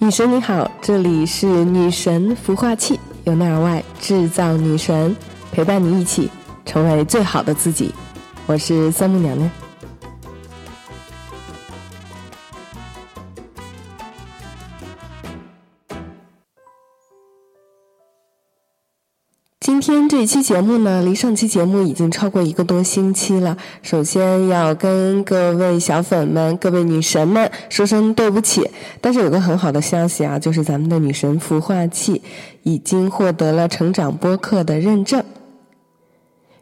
女神你好，这里是女神孵化器，由内而外制造女神，陪伴你一起成为最好的自己。我是三木娘娘。今天这一期节目呢，离上期节目已经超过一个多星期了。首先要跟各位小粉们、各位女神们说声对不起。但是有个很好的消息啊，就是咱们的女神孵化器已经获得了成长播客的认证。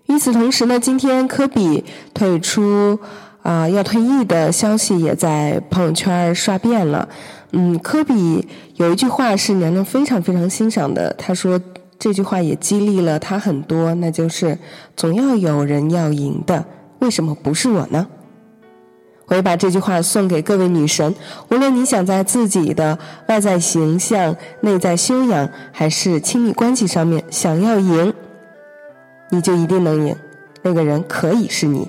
与此同时呢，今天科比退出啊要退役的消息也在朋友圈刷遍了。嗯，科比有一句话是娘娘非常非常欣赏的，他说。这句话也激励了他很多，那就是总要有人要赢的，为什么不是我呢？我也把这句话送给各位女神，无论你想在自己的外在形象、内在修养，还是亲密关系上面想要赢，你就一定能赢，那个人可以是你。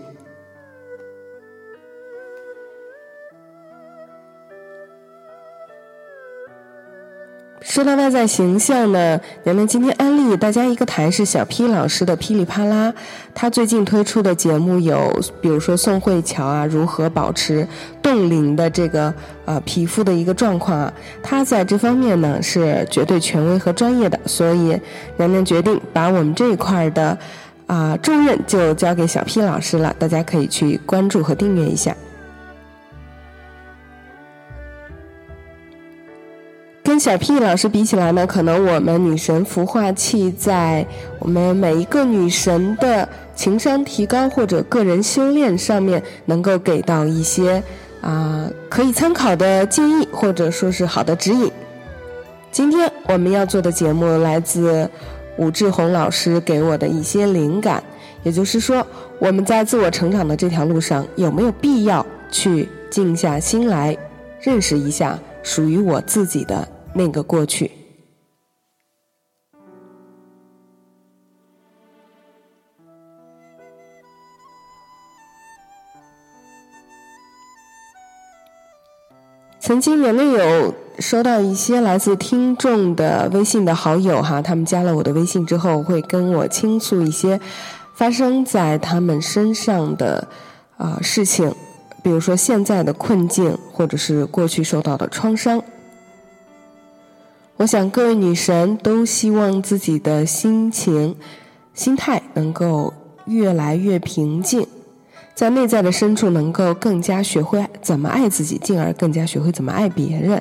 说到外在形象呢，娘娘今天安利大家一个台是小 P 老师的噼里啪啦。他最近推出的节目有，比如说宋慧乔啊，如何保持冻龄的这个呃皮肤的一个状况啊，他在这方面呢是绝对权威和专业的，所以娘娘决定把我们这一块的啊重任就交给小 P 老师了，大家可以去关注和订阅一下。跟小 P 老师比起来呢，可能我们女神孵化器在我们每一个女神的情商提高或者个人修炼上面，能够给到一些啊可以参考的建议，或者说是好的指引。今天我们要做的节目来自武志红老师给我的一些灵感，也就是说，我们在自我成长的这条路上，有没有必要去静下心来认识一下属于我自己的？那个过去。曾经，娘娘有收到一些来自听众的微信的好友哈，他们加了我的微信之后，会跟我倾诉一些发生在他们身上的啊事情，比如说现在的困境，或者是过去受到的创伤。我想各位女神都希望自己的心情、心态能够越来越平静，在内在的深处能够更加学会怎么爱自己，进而更加学会怎么爱别人。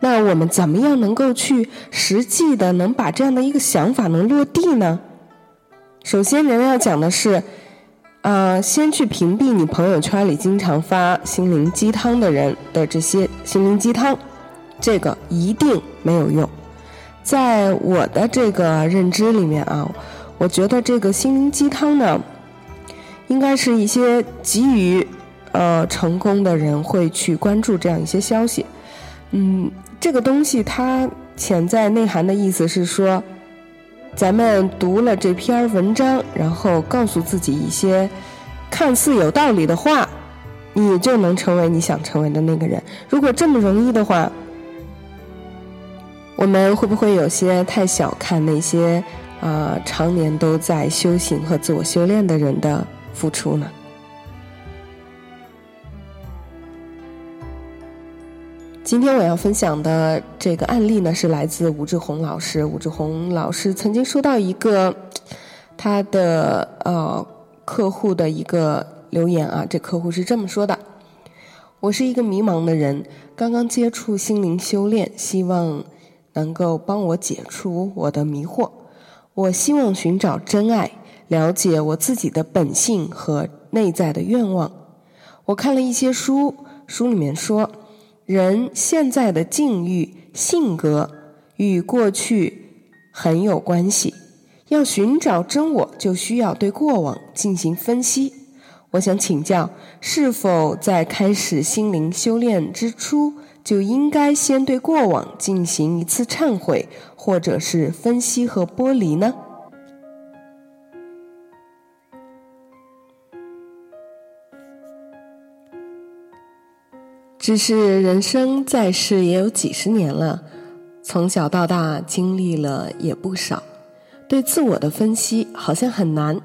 那我们怎么样能够去实际的能把这样的一个想法能落地呢？首先，人要讲的是，啊，先去屏蔽你朋友圈里经常发心灵鸡汤的人的这些心灵鸡汤。这个一定没有用，在我的这个认知里面啊，我觉得这个心灵鸡汤呢，应该是一些急于呃成功的人会去关注这样一些消息。嗯，这个东西它潜在内涵的意思是说，咱们读了这篇文章，然后告诉自己一些看似有道理的话，你就能成为你想成为的那个人。如果这么容易的话，我们会不会有些太小看那些啊常年都在修行和自我修炼的人的付出呢？今天我要分享的这个案例呢，是来自吴志红老师。吴志红老师曾经收到一个他的呃客户的一个留言啊，这客户是这么说的：“我是一个迷茫的人，刚刚接触心灵修炼，希望。”能够帮我解除我的迷惑。我希望寻找真爱，了解我自己的本性和内在的愿望。我看了一些书，书里面说，人现在的境遇、性格与过去很有关系。要寻找真我，就需要对过往进行分析。我想请教，是否在开始心灵修炼之初？就应该先对过往进行一次忏悔，或者是分析和剥离呢？只是人生在世也有几十年了，从小到大经历了也不少，对自我的分析好像很难。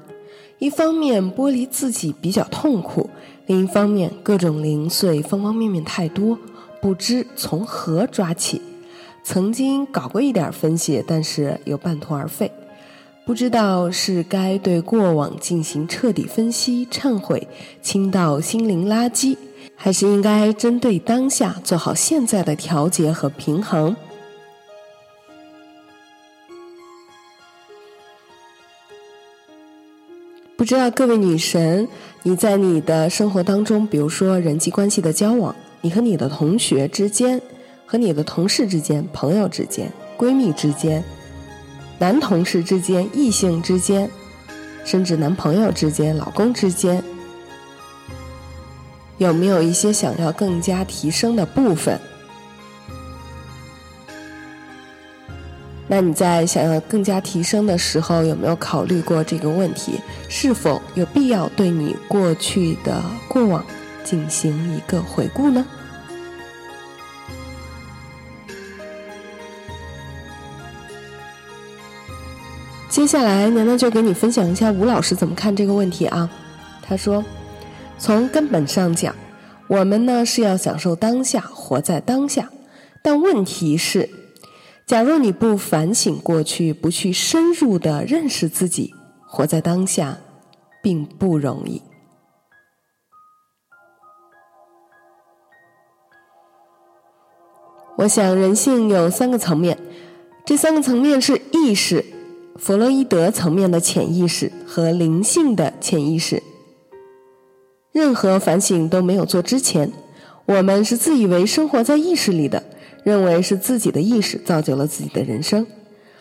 一方面剥离自己比较痛苦，另一方面各种零碎方方面面太多，不知从何抓起。曾经搞过一点分析，但是又半途而废。不知道是该对过往进行彻底分析、忏悔、清倒心灵垃圾。还是应该针对当下做好现在的调节和平衡。不知道各位女神，你在你的生活当中，比如说人际关系的交往，你和你的同学之间、和你的同事之间、朋友之间、闺蜜之间、男同事之间、异性之间，甚至男朋友之间、老公之间。有没有一些想要更加提升的部分？那你在想要更加提升的时候，有没有考虑过这个问题？是否有必要对你过去的过往进行一个回顾呢？接下来，娘娘就给你分享一下吴老师怎么看这个问题啊？他说。从根本上讲，我们呢是要享受当下，活在当下。但问题是，假如你不反省过去，不去深入的认识自己，活在当下，并不容易。我想，人性有三个层面，这三个层面是意识、弗洛伊德层面的潜意识和灵性的潜意识。任何反省都没有做之前，我们是自以为生活在意识里的，认为是自己的意识造就了自己的人生，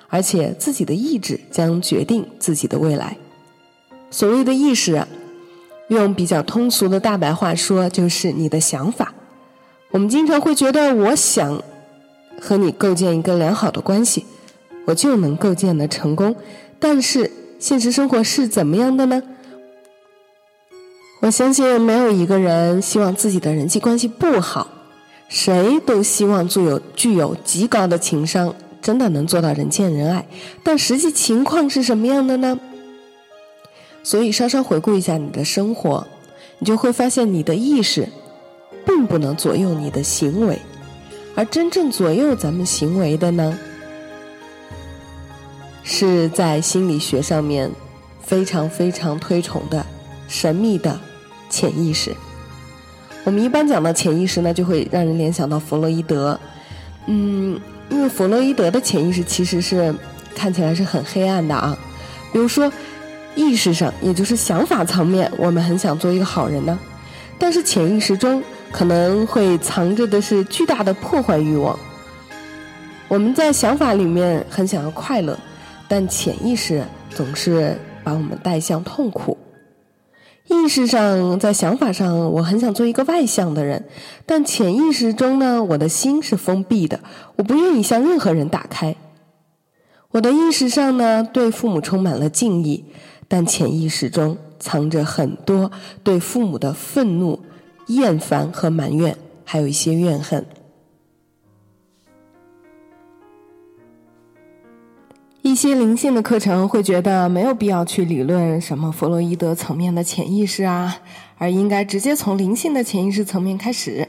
而且自己的意志将决定自己的未来。所谓的意识，啊用比较通俗的大白话说，就是你的想法。我们经常会觉得，我想和你构建一个良好的关系，我就能构建的成功。但是现实生活是怎么样的呢？我相信没有一个人希望自己的人际关系不好，谁都希望具有具有极高的情商，真的能做到人见人爱。但实际情况是什么样的呢？所以稍稍回顾一下你的生活，你就会发现你的意识并不能左右你的行为，而真正左右咱们行为的呢，是在心理学上面非常非常推崇的神秘的。潜意识，我们一般讲到潜意识呢，就会让人联想到弗洛伊德。嗯，因为弗洛伊德的潜意识其实是看起来是很黑暗的啊。比如说，意识上，也就是想法层面，我们很想做一个好人呢，但是潜意识中可能会藏着的是巨大的破坏欲望。我们在想法里面很想要快乐，但潜意识总是把我们带向痛苦。意识上，在想法上，我很想做一个外向的人，但潜意识中呢，我的心是封闭的，我不愿意向任何人打开。我的意识上呢，对父母充满了敬意，但潜意识中藏着很多对父母的愤怒、厌烦和埋怨，还有一些怨恨。一些灵性的课程会觉得没有必要去理论什么弗洛伊德层面的潜意识啊，而应该直接从灵性的潜意识层面开始，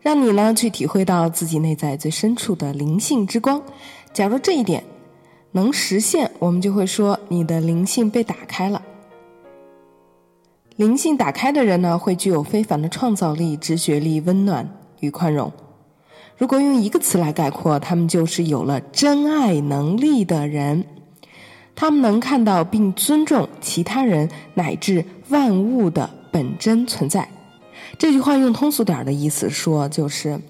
让你呢去体会到自己内在最深处的灵性之光。假如这一点能实现，我们就会说你的灵性被打开了。灵性打开的人呢，会具有非凡的创造力、直觉力、温暖与宽容。如果用一个词来概括，他们就是有了真爱能力的人。他们能看到并尊重其他人乃至万物的本真存在。这句话用通俗点的意思说，就是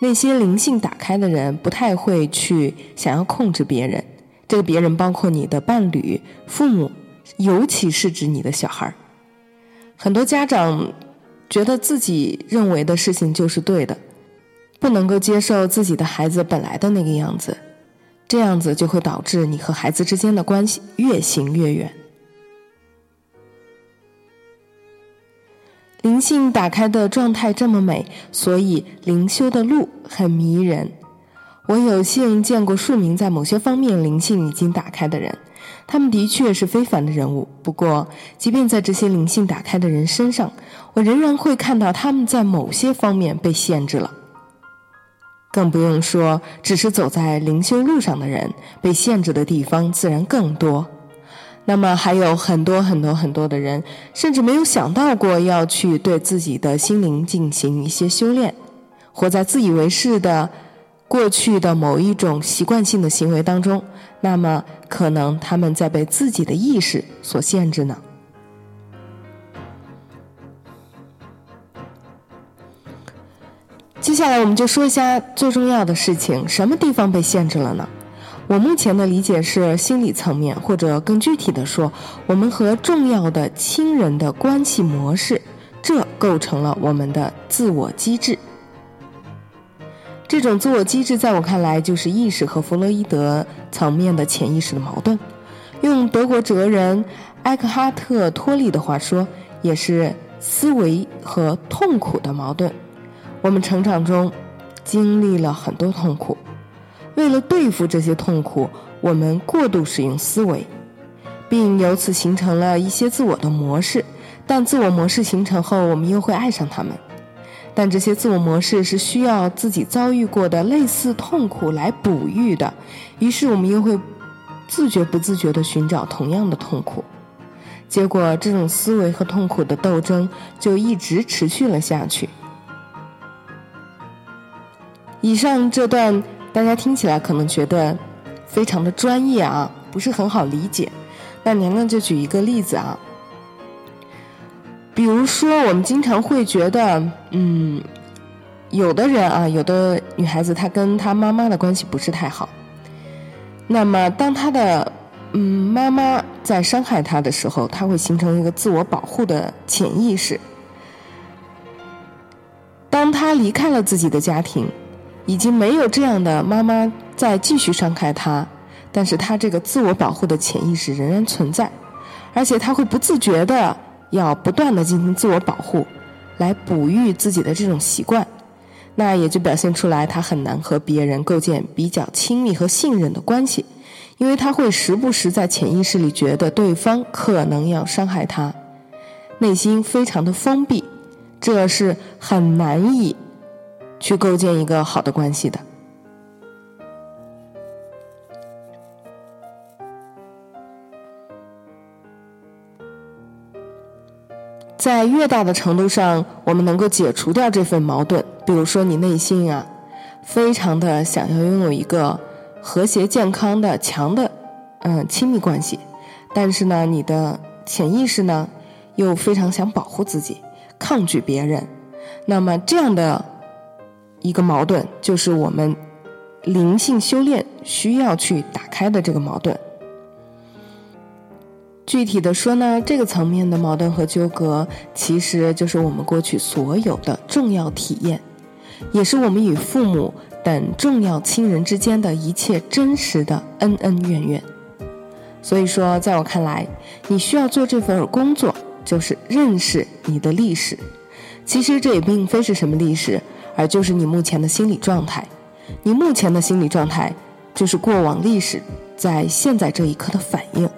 那些灵性打开的人不太会去想要控制别人。这个别人包括你的伴侣、父母，尤其是指你的小孩儿。很多家长觉得自己认为的事情就是对的。不能够接受自己的孩子本来的那个样子，这样子就会导致你和孩子之间的关系越行越远。灵性打开的状态这么美，所以灵修的路很迷人。我有幸见过数名在某些方面灵性已经打开的人，他们的确是非凡的人物。不过，即便在这些灵性打开的人身上，我仍然会看到他们在某些方面被限制了。更不用说，只是走在灵修路上的人，被限制的地方自然更多。那么，还有很多很多很多的人，甚至没有想到过要去对自己的心灵进行一些修炼，活在自以为是的。过去的某一种习惯性的行为当中，那么可能他们在被自己的意识所限制呢。接下来我们就说一下最重要的事情：什么地方被限制了呢？我目前的理解是心理层面，或者更具体的说，我们和重要的亲人的关系模式，这构成了我们的自我机制。这种自我机制，在我看来，就是意识和弗洛伊德层面的潜意识的矛盾。用德国哲人埃克哈特·托利的话说，也是思维和痛苦的矛盾。我们成长中经历了很多痛苦，为了对付这些痛苦，我们过度使用思维，并由此形成了一些自我的模式。但自我模式形成后，我们又会爱上他们。但这些自我模式是需要自己遭遇过的类似痛苦来哺育的，于是我们又会自觉不自觉地寻找同样的痛苦，结果这种思维和痛苦的斗争就一直持续了下去。以上这段大家听起来可能觉得非常的专业啊，不是很好理解，那娘娘就举一个例子啊。比如说，我们经常会觉得，嗯，有的人啊，有的女孩子她跟她妈妈的关系不是太好。那么，当她的嗯妈妈在伤害她的时候，她会形成一个自我保护的潜意识。当她离开了自己的家庭，已经没有这样的妈妈再继续伤害她，但是她这个自我保护的潜意识仍然存在，而且她会不自觉的。要不断的进行自我保护，来哺育自己的这种习惯，那也就表现出来他很难和别人构建比较亲密和信任的关系，因为他会时不时在潜意识里觉得对方可能要伤害他，内心非常的封闭，这是很难以去构建一个好的关系的。在越大的程度上，我们能够解除掉这份矛盾。比如说，你内心啊，非常的想要拥有一个和谐、健康的、强的，嗯，亲密关系，但是呢，你的潜意识呢，又非常想保护自己，抗拒别人。那么，这样的一个矛盾，就是我们灵性修炼需要去打开的这个矛盾。具体的说呢，这个层面的矛盾和纠葛，其实就是我们过去所有的重要体验，也是我们与父母等重要亲人之间的一切真实的恩恩怨怨。所以说，在我看来，你需要做这份工作，就是认识你的历史。其实这也并非是什么历史，而就是你目前的心理状态。你目前的心理状态，就是过往历史在现在这一刻的反应。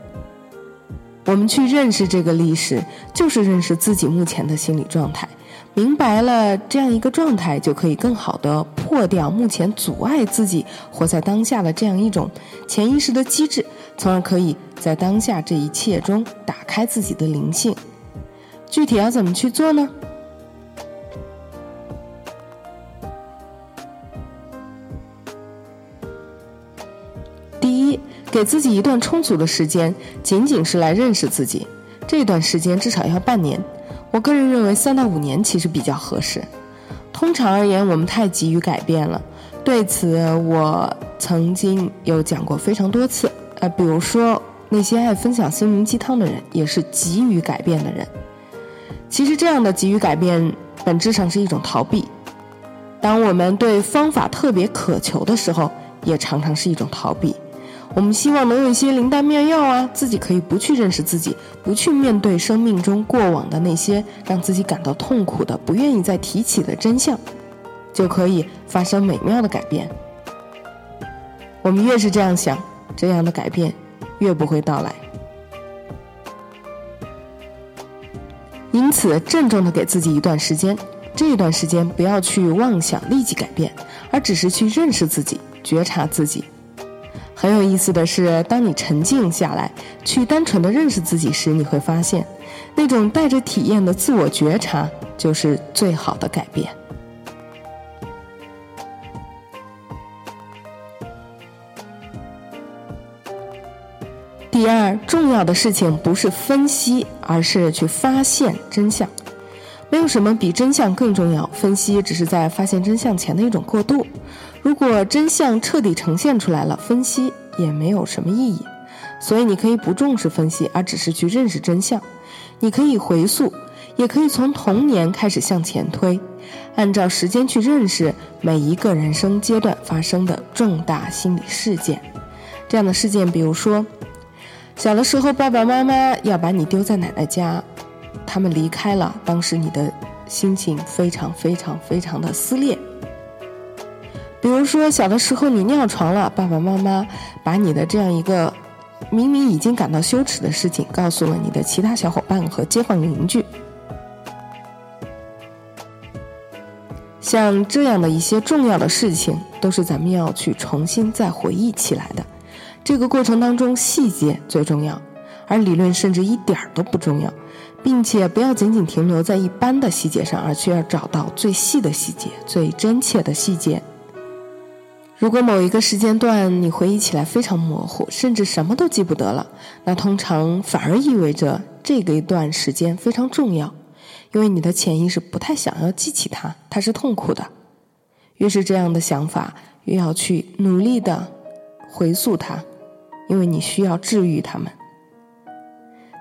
我们去认识这个历史，就是认识自己目前的心理状态。明白了这样一个状态，就可以更好的破掉目前阻碍自己活在当下的这样一种潜意识的机制，从而可以在当下这一切中打开自己的灵性。具体要怎么去做呢？第一给自己一段充足的时间，仅仅是来认识自己。这段时间至少要半年，我个人认为三到五年其实比较合适。通常而言，我们太急于改变了。对此，我曾经有讲过非常多次。呃，比如说那些爱分享心灵鸡汤的人，也是急于改变的人。其实，这样的急于改变，本质上是一种逃避。当我们对方法特别渴求的时候，也常常是一种逃避。我们希望能有一些灵丹妙药啊，自己可以不去认识自己，不去面对生命中过往的那些让自己感到痛苦的、不愿意再提起的真相，就可以发生美妙的改变。我们越是这样想，这样的改变越不会到来。因此，郑重的给自己一段时间，这一段时间不要去妄想立即改变，而只是去认识自己、觉察自己。很有意思的是，当你沉静下来，去单纯的认识自己时，你会发现，那种带着体验的自我觉察，就是最好的改变。第二，重要的事情不是分析，而是去发现真相。没有什么比真相更重要，分析只是在发现真相前的一种过渡。如果真相彻底呈现出来了，分析也没有什么意义。所以你可以不重视分析，而只是去认识真相。你可以回溯，也可以从童年开始向前推，按照时间去认识每一个人生阶段发生的重大心理事件。这样的事件，比如说，小的时候爸爸妈妈要把你丢在奶奶家，他们离开了，当时你的心情非常非常非常的撕裂。比如说，小的时候你尿床了，爸爸妈妈把你的这样一个明明已经感到羞耻的事情告诉了你的其他小伙伴和街坊邻居。像这样的一些重要的事情，都是咱们要去重新再回忆起来的。这个过程当中，细节最重要，而理论甚至一点儿都不重要，并且不要仅仅停留在一般的细节上，而去要找到最细的细节、最真切的细节。如果某一个时间段你回忆起来非常模糊，甚至什么都记不得了，那通常反而意味着这个一段时间非常重要，因为你的潜意识不太想要记起它，它是痛苦的。越是这样的想法，越要去努力的回溯它，因为你需要治愈它们。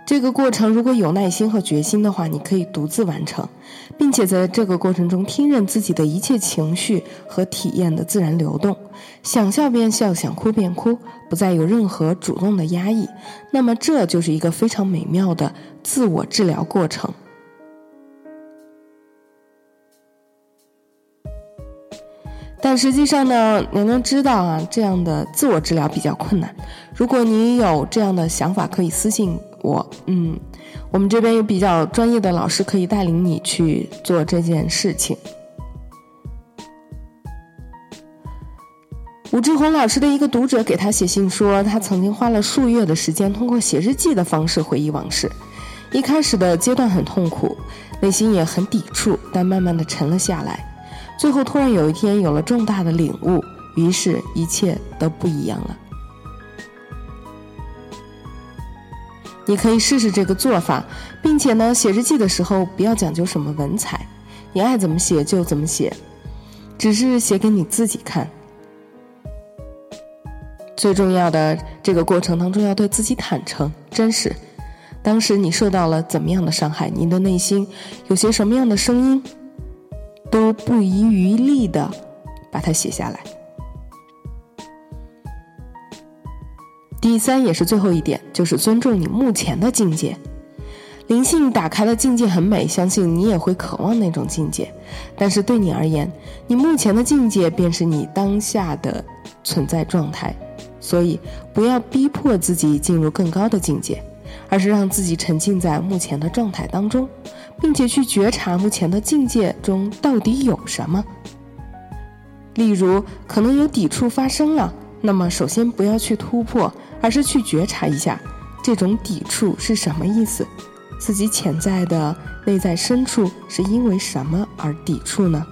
这个过程如果有耐心和决心的话，你可以独自完成，并且在这个过程中听任自己的一切情绪和体验的自然流动，想笑便笑，想哭便哭，不再有任何主动的压抑。那么，这就是一个非常美妙的自我治疗过程。但实际上呢，娘娘知道啊，这样的自我治疗比较困难。如果你有这样的想法，可以私信。我嗯，我们这边有比较专业的老师可以带领你去做这件事情。吴志红老师的一个读者给他写信说，他曾经花了数月的时间，通过写日记的方式回忆往事。一开始的阶段很痛苦，内心也很抵触，但慢慢的沉了下来。最后突然有一天有了重大的领悟，于是一切都不一样了。你可以试试这个做法，并且呢，写日记的时候不要讲究什么文采，你爱怎么写就怎么写，只是写给你自己看。最重要的这个过程当中，要对自己坦诚、真实。当时你受到了怎么样的伤害？你的内心有些什么样的声音？都不遗余力的把它写下来。第三也是最后一点，就是尊重你目前的境界。灵性打开的境界很美，相信你也会渴望那种境界。但是对你而言，你目前的境界便是你当下的存在状态。所以不要逼迫自己进入更高的境界，而是让自己沉浸在目前的状态当中，并且去觉察目前的境界中到底有什么。例如，可能有抵触发生了，那么首先不要去突破。而是去觉察一下，这种抵触是什么意思？自己潜在的内在深处是因为什么而抵触呢？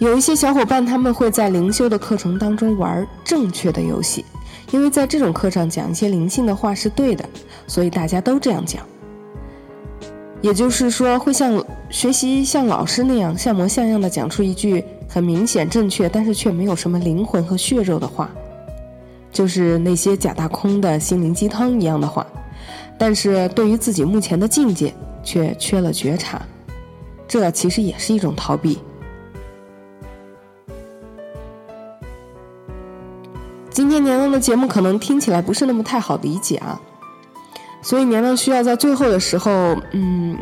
有一些小伙伴他们会在灵修的课程当中玩正确的游戏，因为在这种课上讲一些灵性的话是对的，所以大家都这样讲。也就是说，会像学习像老师那样像模像样的讲出一句。很明显正确，但是却没有什么灵魂和血肉的话，就是那些假大空的心灵鸡汤一样的话。但是对于自己目前的境界，却缺了觉察，这其实也是一种逃避。今天娘娘的节目可能听起来不是那么太好理解啊，所以娘娘需要在最后的时候，嗯，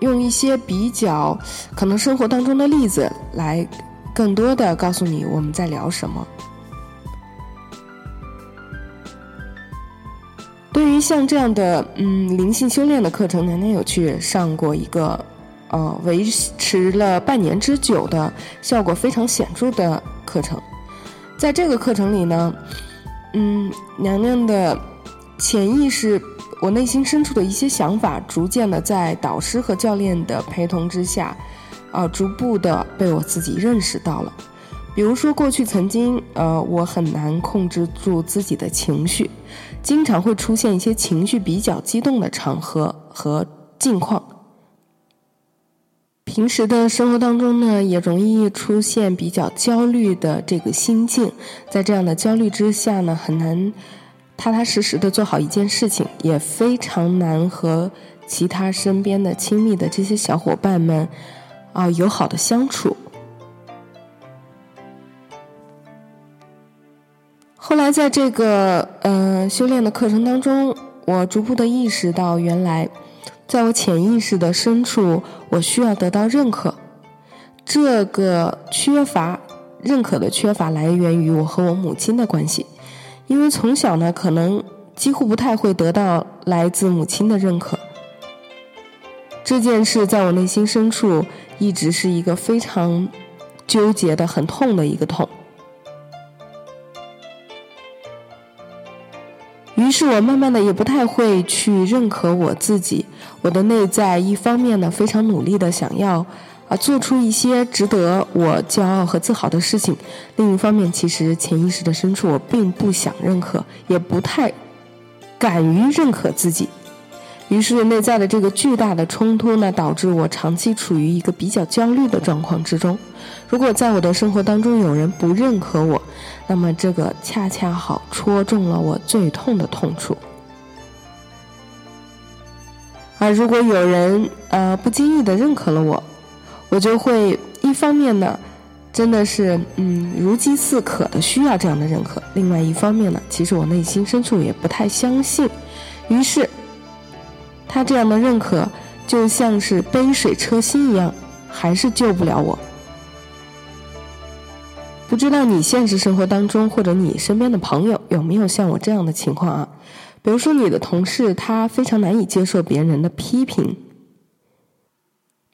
用一些比较可能生活当中的例子来，更多的告诉你我们在聊什么。对于像这样的嗯灵性修炼的课程，娘娘有去上过一个，呃，维持了半年之久的效果非常显著的课程。在这个课程里呢，嗯，娘娘的潜意识，我内心深处的一些想法，逐渐的在导师和教练的陪同之下，啊，逐步的被我自己认识到了。比如说，过去曾经，呃，我很难控制住自己的情绪，经常会出现一些情绪比较激动的场合和境况。平时的生活当中呢，也容易出现比较焦虑的这个心境，在这样的焦虑之下呢，很难踏踏实实的做好一件事情，也非常难和其他身边的亲密的这些小伙伴们啊友好的相处。后来在这个呃修炼的课程当中，我逐步的意识到，原来。在我潜意识的深处，我需要得到认可。这个缺乏认可的缺乏，来源于我和我母亲的关系。因为从小呢，可能几乎不太会得到来自母亲的认可。这件事在我内心深处一直是一个非常纠结的、很痛的一个痛。于是我慢慢的也不太会去认可我自己，我的内在一方面呢非常努力的想要啊做出一些值得我骄傲和自豪的事情，另一方面其实潜意识的深处我并不想认可，也不太敢于认可自己。于是内在的这个巨大的冲突呢，导致我长期处于一个比较焦虑的状况之中。如果在我的生活当中有人不认可我，那么这个恰恰好戳中了我最痛的痛处。而如果有人呃不经意的认可了我，我就会一方面呢，真的是嗯如饥似渴的需要这样的认可；另外一方面呢，其实我内心深处也不太相信。于是。他这样的认可，就像是杯水车薪一样，还是救不了我。不知道你现实生活当中，或者你身边的朋友有没有像我这样的情况啊？比如说，你的同事他非常难以接受别人的批评，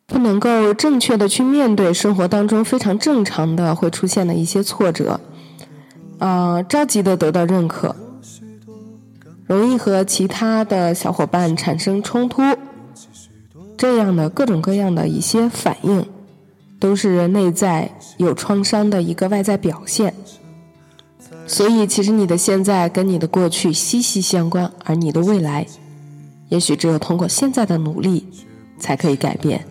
不能够正确的去面对生活当中非常正常的会出现的一些挫折，啊，着急的得到认可。容易和其他的小伙伴产生冲突，这样的各种各样的一些反应，都是内在有创伤的一个外在表现。所以，其实你的现在跟你的过去息息相关，而你的未来，也许只有通过现在的努力，才可以改变。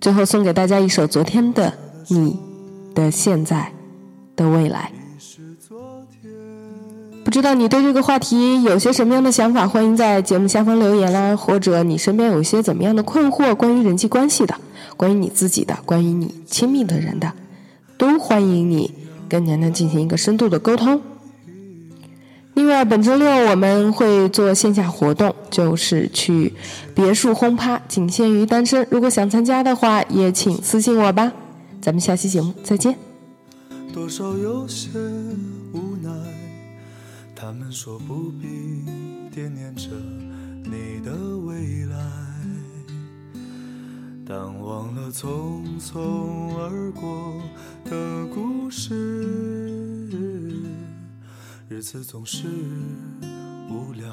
最后，送给大家一首昨天的你的现在的未来。不知道你对这个话题有些什么样的想法？欢迎在节目下方留言啦，或者你身边有一些怎么样的困惑，关于人际关系的，关于你自己的，关于你亲密的人的，都欢迎你跟娘娘进行一个深度的沟通。另外，本周六我们会做线下活动，就是去别墅轰趴，仅限于单身。如果想参加的话，也请私信我吧。咱们下期节目再见。多少有些无奈。他们说不必惦念着你的未来，但忘了匆匆而过的故事。日子总是无聊，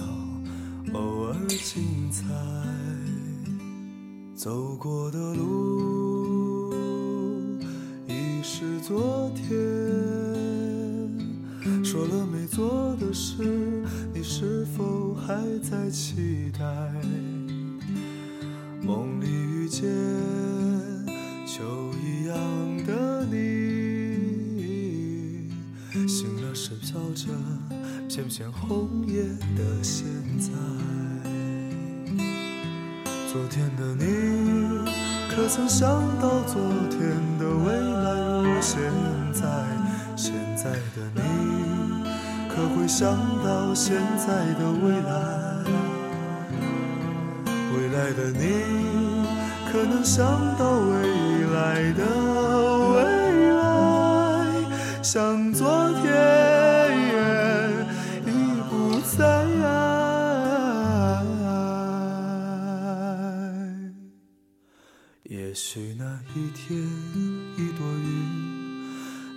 偶尔精彩。走过的路已是昨天。说了没做的事，你是否还在期待？梦里遇见秋飘着片片红叶的现在。昨天的你，可曾想到昨天的未来如现在？现在的你。可会想到现在的未来？未来的你，可能想到未来的未来，像昨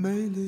美丽。